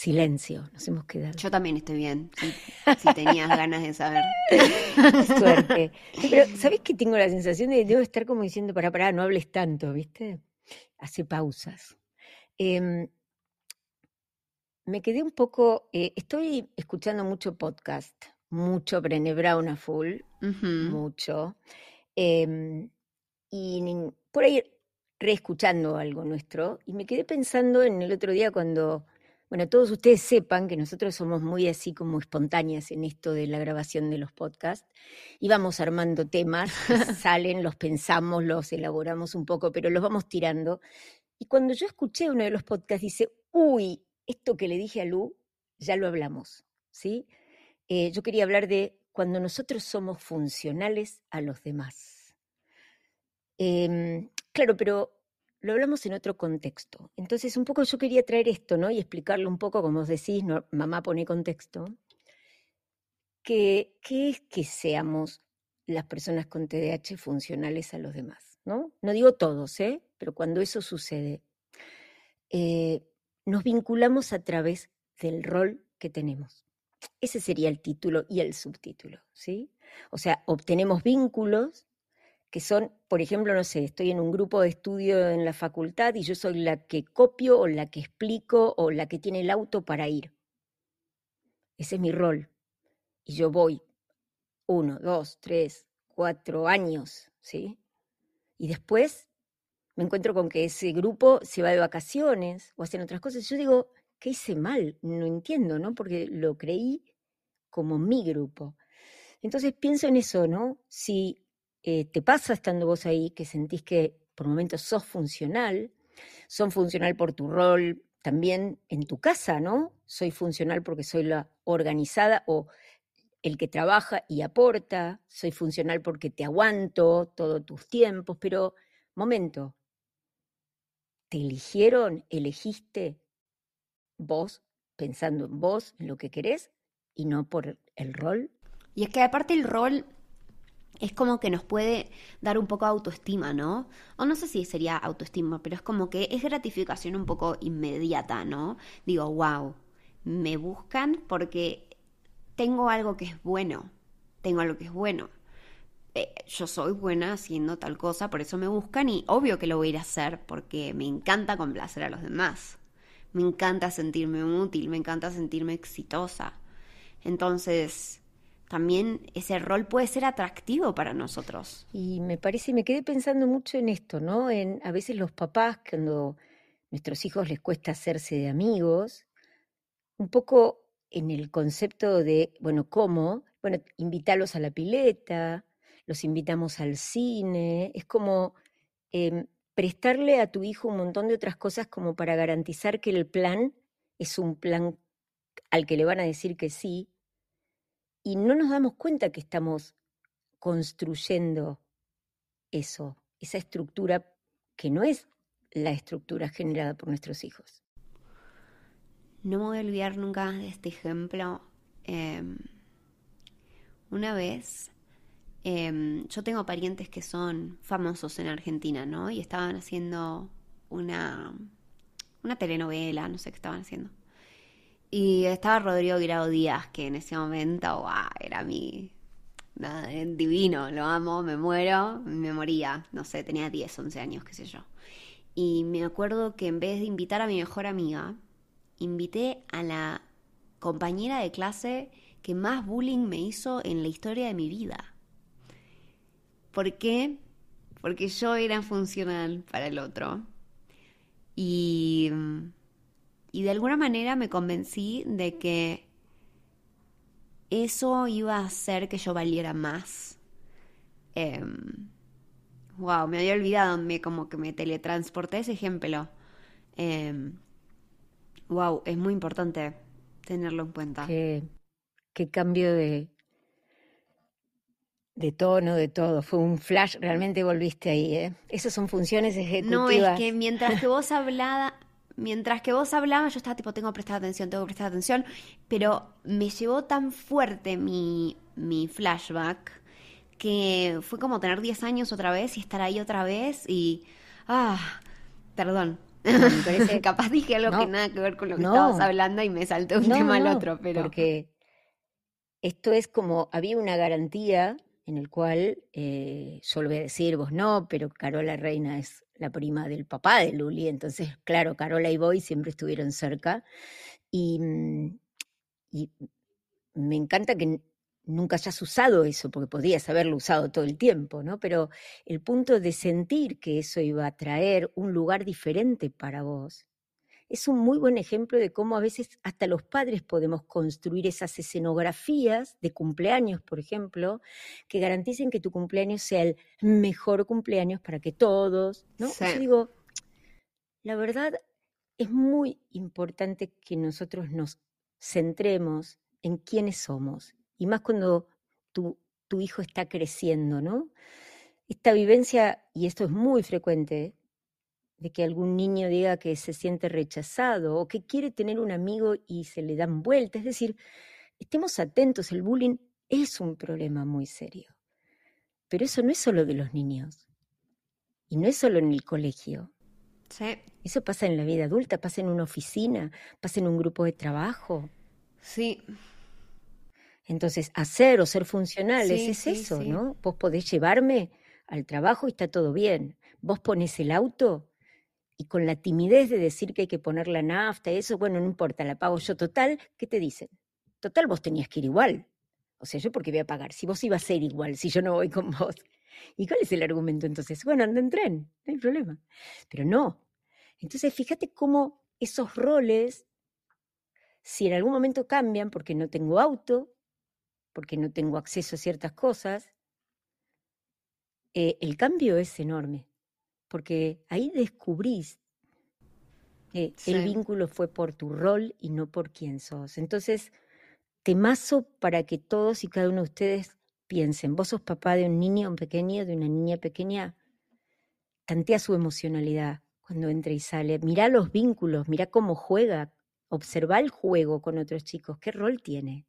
Silencio, nos hemos quedado. Yo también estoy bien, si, tenías ganas de saber. Suerte. Pero, ¿sabes que tengo la sensación de que debo estar como diciendo, para, para, no hables tanto, ¿viste? Hace pausas. Em, me quedé un poco, eh, estoy escuchando mucho podcast, mucho Brené Brown a full, mucho. Em, y por ahí reescuchando algo nuestro, y me quedé pensando en el otro día cuando bueno, todos ustedes sepan que nosotros somos muy así como espontáneas en esto de la grabación de los podcasts y vamos armando temas, salen, los pensamos, los elaboramos un poco, pero los vamos tirando. Y cuando yo escuché uno de los podcasts, dice, uy, esto que le dije a Lu, ya lo hablamos, ¿sí? Eh, yo quería hablar de cuando nosotros somos funcionales a los demás. Em, claro, pero lo hablamos en otro contexto. Entonces, un poco yo quería traer esto, ¿no? Y explicarlo un poco, como os decís, mamá pone contexto, que, ¿qué es que seamos las personas con TDAH funcionales a los demás, ¿no? No digo todos, ¿eh? Pero cuando eso sucede, eh, nos vinculamos a través del rol que tenemos. Ese sería el título y el subtítulo, ¿sí? O sea, obtenemos vínculos que son, por ejemplo, no sé, estoy en un grupo de estudio en la facultad y yo soy la que copio o la que explico o la que tiene el auto para ir. Ese es mi rol. Y yo voy uno, dos, tres, cuatro años, ¿sí? Y después me encuentro con que ese grupo se va de vacaciones o hacen otras cosas. Yo digo, ¿qué hice mal? No entiendo, ¿no? Porque lo creí como mi grupo. Entonces pienso en eso, ¿no? Si eh, te pasa estando vos ahí, que sentís que por momentos sos funcional, son funcional por tu rol también en tu casa, ¿no? Soy funcional porque soy la organizada o el que trabaja y aporta, soy funcional porque te aguanto todos tus tiempos, pero momento, ¿te eligieron, elegiste vos, pensando en vos, en lo que querés, y no por el rol? Y es que aparte el rol es como que nos puede dar un poco autoestima, ¿no? O no sé si sería autoestima, pero es como que es gratificación un poco inmediata, ¿no? Digo, wow, me buscan porque tengo algo que es bueno, tengo algo que es bueno. Eh, yo soy buena haciendo tal cosa, por eso me buscan y obvio que lo voy a ir a hacer porque me encanta complacer a los demás. Me encanta sentirme útil, me encanta sentirme exitosa. Entonces, también ese rol puede ser atractivo para nosotros. Y me parece, me quedé pensando mucho en esto, ¿no? En a veces los papás, cuando a nuestros hijos les cuesta hacerse de amigos, un poco en el concepto de, bueno, ¿cómo? Bueno, invitarlos a la pileta, los invitamos al cine, es como em, prestarle a tu hijo un montón de otras cosas como para garantizar que el plan es un plan al que le van a decir que sí, y no nos damos cuenta que estamos construyendo eso, esa estructura que no es la estructura generada por nuestros hijos. No me voy a olvidar nunca de este ejemplo. Em, una vez, em, yo tengo parientes que son famosos en Argentina, ¿no? Y estaban haciendo una, una telenovela, no sé qué estaban haciendo. Y estaba Rodrigo Grado Díaz, que en ese momento era mi divino, lo amo, me muero, me moría, no sé, tenía 10, 11 años, qué sé yo. Y me acuerdo que en vez de invitar a mi mejor amiga, invité a la compañera de clase que más bullying me hizo en la historia de mi vida. ¿Por qué? Porque yo era funcional para el otro. Y y de alguna manera me convencí de que eso iba a hacer que yo valiera más. wow, em, me había olvidado, me como que me teletransporté ese ejemplo. wow, em, es muy importante tenerlo en cuenta. Qué, qué cambio de, De tono, de todo. Fue un flash, realmente volviste ahí, ¿eh? Esas son funciones ejecutivas. No, es que mientras que vos hablaba, mientras que vos hablabas, yo estaba tipo, tengo que prestar atención, tengo que prestar atención, pero me llevó tan fuerte mi, mi flashback que fue como tener 10 años otra vez y estar ahí otra vez y... Ah, perdón. Me parece... Capaz dije algo que nada que ver con lo que estabas hablando y me salté un tema al otro, pero... Porque esto es como, había una garantía en el cual, eh, yo lo voy a decir, vos no, pero Carola Reina es la prima del papá de Luli, entonces, claro, Carola y Boy siempre estuvieron cerca. Y, mm, y me encanta que nunca hayas usado eso, porque podrías haberlo usado todo el tiempo, ¿no? Pero el punto de sentir que eso iba a traer un lugar diferente para vos, es un muy buen ejemplo de cómo a veces hasta los padres podemos construir esas escenografías de cumpleaños, por ejemplo, que garanticen que tu cumpleaños sea el mejor cumpleaños para que todos, ¿no? Yo digo, la verdad es muy importante que nosotros nos centremos en quiénes somos, y más cuando tu, tu hijo está creciendo, ¿no? Esta vivencia, y esto es muy frecuente, de que algún niño diga que se siente rechazado o que quiere tener un amigo y se le dan vueltas. Es decir, estemos atentos, el bullying es un problema muy serio. Pero eso no es solo de los niños. Y no es solo en el colegio. Sí. Eso pasa en la vida adulta, pasa en una oficina, pasa en un grupo de trabajo. Sí. Entonces, hacer o ser funcionales es eso, ¿no? Vos podés llevarme al trabajo y está todo bien. Vos pones el auto y con la timidez de decir que hay que poner la nafta, eso, bueno, no importa, la pago yo total, ¿qué te dicen? Total, vos tenías que ir igual. O sea, yo porque voy a pagar, si vos ibas a ser igual, si yo no voy con vos. ¿Y cuál es el argumento entonces? Bueno, anda en tren, no hay problema. Pero no. Entonces, fíjate cómo esos roles, si en algún momento cambian porque no tengo auto, porque no tengo acceso a ciertas cosas, eh, el cambio es enorme porque ahí descubrís que el vínculo fue por tu rol y no por quién sos. Entonces, temazo para que todos y cada uno de ustedes piensen, vos sos papá de un niño pequeño, de una niña pequeña, tantea su emocionalidad cuando entra y sale, mirá los vínculos, mirá cómo juega, observa el juego con otros chicos, qué rol tiene.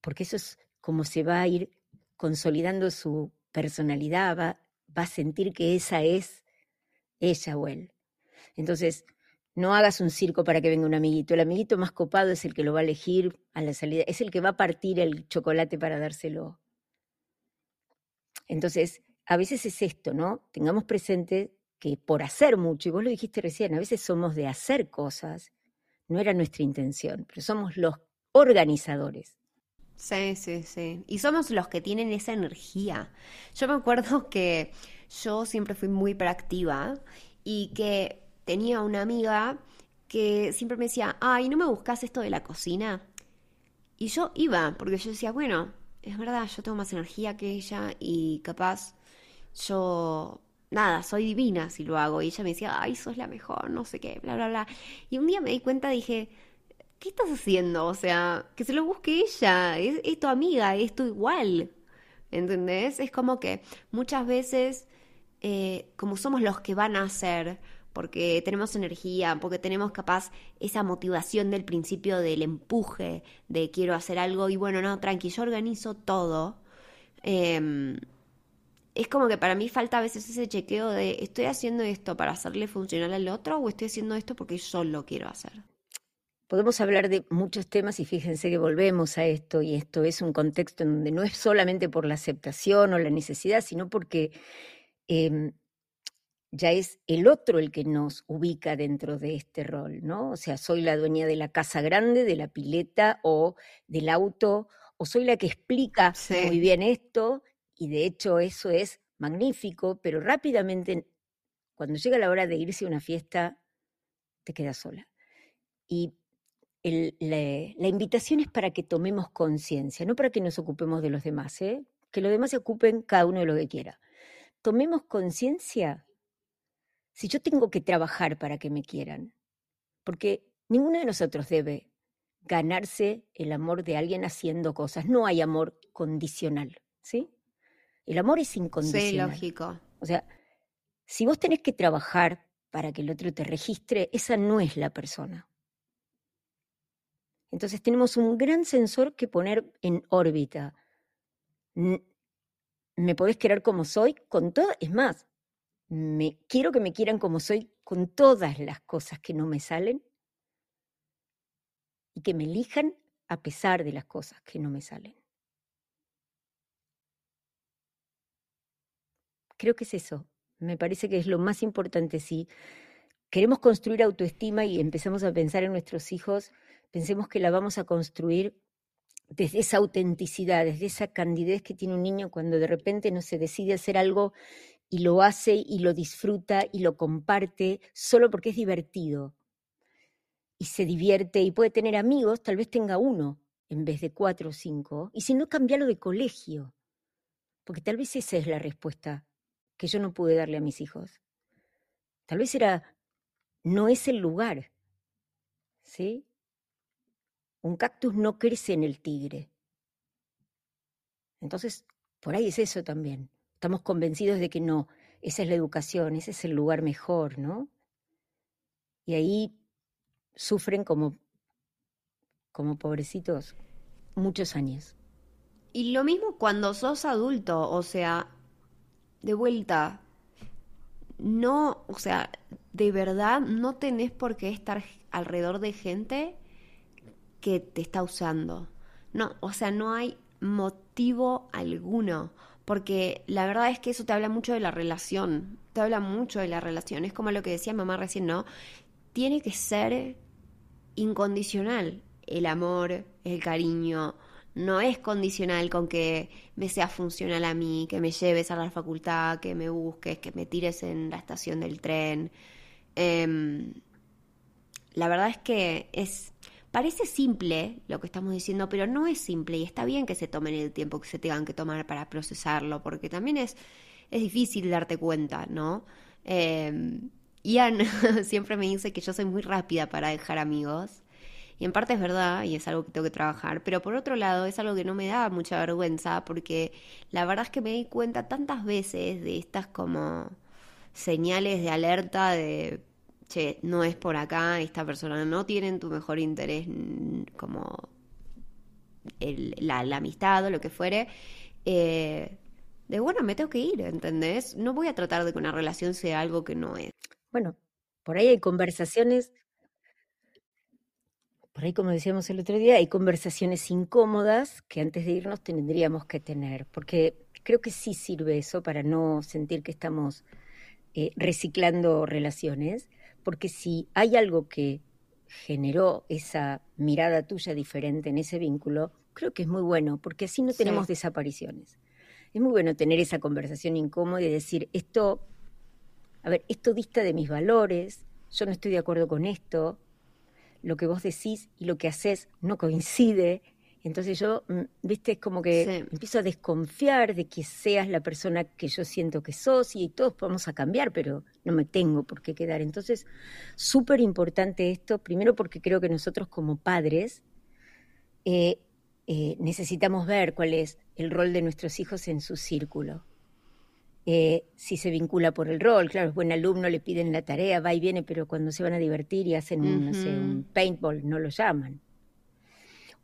Porque eso es como se va a ir consolidando su personalidad, va va a sentir que esa es ella o él. Entonces, no hagas un circo para que venga un amiguito. El amiguito más copado es el que lo va a elegir a la salida, es el que va a partir el chocolate para dárselo. Entonces, a veces es esto, ¿no? Tengamos presente que por hacer mucho, y vos lo dijiste recién, a veces somos de hacer cosas, no era nuestra intención, pero somos los organizadores. Sí, sí, sí. Y somos los que tienen esa energía. Yo me acuerdo que yo siempre fui muy proactiva y que tenía una amiga que siempre me decía, ay, ¿no me buscas esto de la cocina? Y yo iba, porque yo decía, bueno, es verdad, yo tengo más energía que ella y capaz yo, nada, soy divina si lo hago. Y ella me decía, ay, sos la mejor, no sé qué, bla, bla, bla. Y un día me di cuenta, dije, ¿qué estás haciendo? O sea, que se lo busque ella, es, tu amiga, es tu igual. ¿Entendés? Es como que muchas veces, eh, como somos los que van a hacer, porque tenemos energía, porque tenemos capaz esa motivación del principio del empuje, de quiero hacer algo y bueno, no, tranqui, yo organizo todo. Em, es como que para mí falta a veces ese chequeo de estoy haciendo esto para hacerle funcionar al otro o estoy haciendo esto porque yo lo quiero hacer. Podemos hablar de muchos temas y fíjense que volvemos a esto y esto es un contexto en donde no es solamente por la aceptación o la necesidad, sino porque em, ya es el otro el que nos ubica dentro de este rol, ¿no? O sea, soy la dueña de la casa grande, de la pileta o del auto, o soy la que explica muy bien esto, y de hecho eso es magnífico, pero rápidamente, cuando llega la hora de irse a una fiesta, te quedas sola. Y la, invitación es para que tomemos conciencia, no para que nos ocupemos de los demás, ¿eh? que los demás se ocupen cada uno de lo que quiera. Tomemos conciencia si yo tengo que trabajar para que me quieran, porque ninguno de nosotros debe ganarse el amor de alguien haciendo cosas. No hay amor condicional, ¿sí? El amor es incondicional. Sí, lógico. O sea, si vos tenés que trabajar para que el otro te registre, esa no es la persona. Entonces tenemos un gran sensor que poner en órbita. Me podés querer como soy con todo, es más, me quiero que me quieran como soy con todas las cosas que no me salen y que me elijan a pesar de las cosas que no me salen. Creo que es eso. Me parece que es lo más importante. Si queremos construir autoestima y empezamos a pensar en nuestros hijos, pensemos que la vamos a construir desde esa autenticidad, desde esa candidez que tiene un niño cuando de repente no se decide hacer algo y lo hace y lo disfruta y lo comparte solo porque es divertido. Y se divierte y puede tener amigos, tal vez tenga uno en vez de cuatro o cinco, y si no, cambiarlo de colegio. Porque tal vez esa es la respuesta que yo no pude darle a mis hijos. Tal vez era, no es el lugar. ¿Sí? Un cactus no crece en el tigre. Entonces, por ahí es eso también. Estamos convencidos de que no, esa es la educación, ese es el lugar mejor, ¿no? Y ahí sufren como, como pobrecitos muchos años. Y lo mismo cuando sos adulto, o sea, de vuelta, no, o sea, de verdad no tenés por qué estar alrededor de gente que te está usando. No, o sea, no hay motivo alguno, porque la verdad es que eso te habla mucho de la relación, te habla mucho de la relación, es como lo que decía mamá recién, ¿no? Tiene que ser incondicional el amor, el cariño, no es condicional con que me sea funcional a mí, que me lleves a la facultad, que me busques, que me tires en la estación del tren. Em, la verdad es que es Parece simple lo que estamos diciendo, pero no es simple y está bien que se tomen el tiempo que se tengan que tomar para procesarlo, porque también es, es difícil darte cuenta, ¿no? Eh, Ian siempre me dice que yo soy muy rápida para dejar amigos. Y en parte es verdad, y es algo que tengo que trabajar, pero por otro lado es algo que no me da mucha vergüenza, porque la verdad es que me di cuenta tantas veces de estas como señales de alerta de che, no es por acá, esta persona no tiene tu mejor interés como la, amistad o lo que fuere, eh, de bueno, me tengo que ir, ¿entendés? No voy a tratar de que una relación sea algo que no es. Bueno, por ahí hay conversaciones, por ahí como decíamos el otro día, hay conversaciones incómodas que antes de irnos tendríamos que tener, porque creo que sí sirve eso para no sentir que estamos eh, reciclando relaciones porque si hay algo que generó esa mirada tuya diferente en ese vínculo, creo que es muy bueno, porque así no tenemos desapariciones. Es muy bueno tener esa conversación incómoda y decir, esto, a ver, esto dista de mis valores, yo no estoy de acuerdo con esto, lo que vos decís y lo que haces no coincide, entonces yo, mm, viste, es como que empiezo a desconfiar de que seas la persona que yo siento que sos y todos vamos a cambiar, pero no me tengo por qué quedar. Entonces, súper importante esto, primero porque creo que nosotros como padres eh, eh, necesitamos ver cuál es el rol de nuestros hijos en su círculo. Eh, si se vincula por el rol, claro, es buen alumno, le piden la tarea, va y viene, pero cuando se van a divertir y hacen un paintball, no lo llaman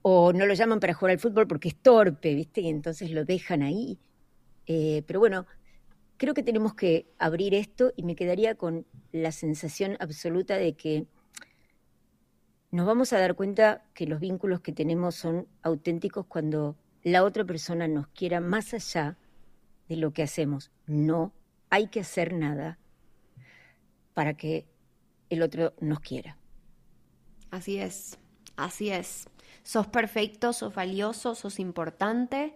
o no lo llaman para jugar al fútbol porque es torpe, ¿viste? Y entonces lo dejan ahí. Eh, pero bueno, creo que tenemos que abrir esto y me quedaría con la sensación absoluta de que nos vamos a dar cuenta que los vínculos que tenemos son auténticos cuando la otra persona nos quiera más allá de lo que hacemos. No hay que hacer nada para que el otro nos quiera. Así es, así es sos perfecto, sos valioso, sos importante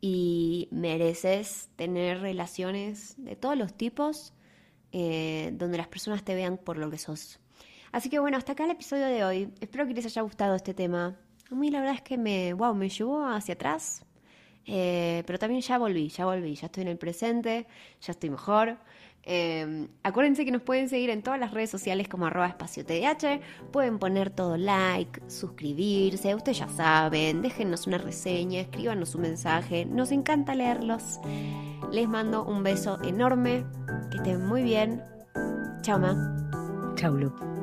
y mereces tener relaciones de todos los tipos eh, donde las personas te vean por lo que sos. Así que bueno, hasta acá el episodio de hoy. Espero que les haya gustado este tema. A mí la verdad es que me, wow, me llevó hacia atrás. Eh, pero también ya volví, ya volví, ya estoy en el presente, ya estoy mejor. Eh, acuérdense que nos pueden seguir en todas las redes sociales como arroba espacio TDH. Pueden poner todo like, suscribirse, ustedes ya saben, déjennos una reseña, escríbanos un mensaje. Nos encanta leerlos. Les mando un beso enorme. Que estén muy bien. Chao, Ma. Chau, Lu.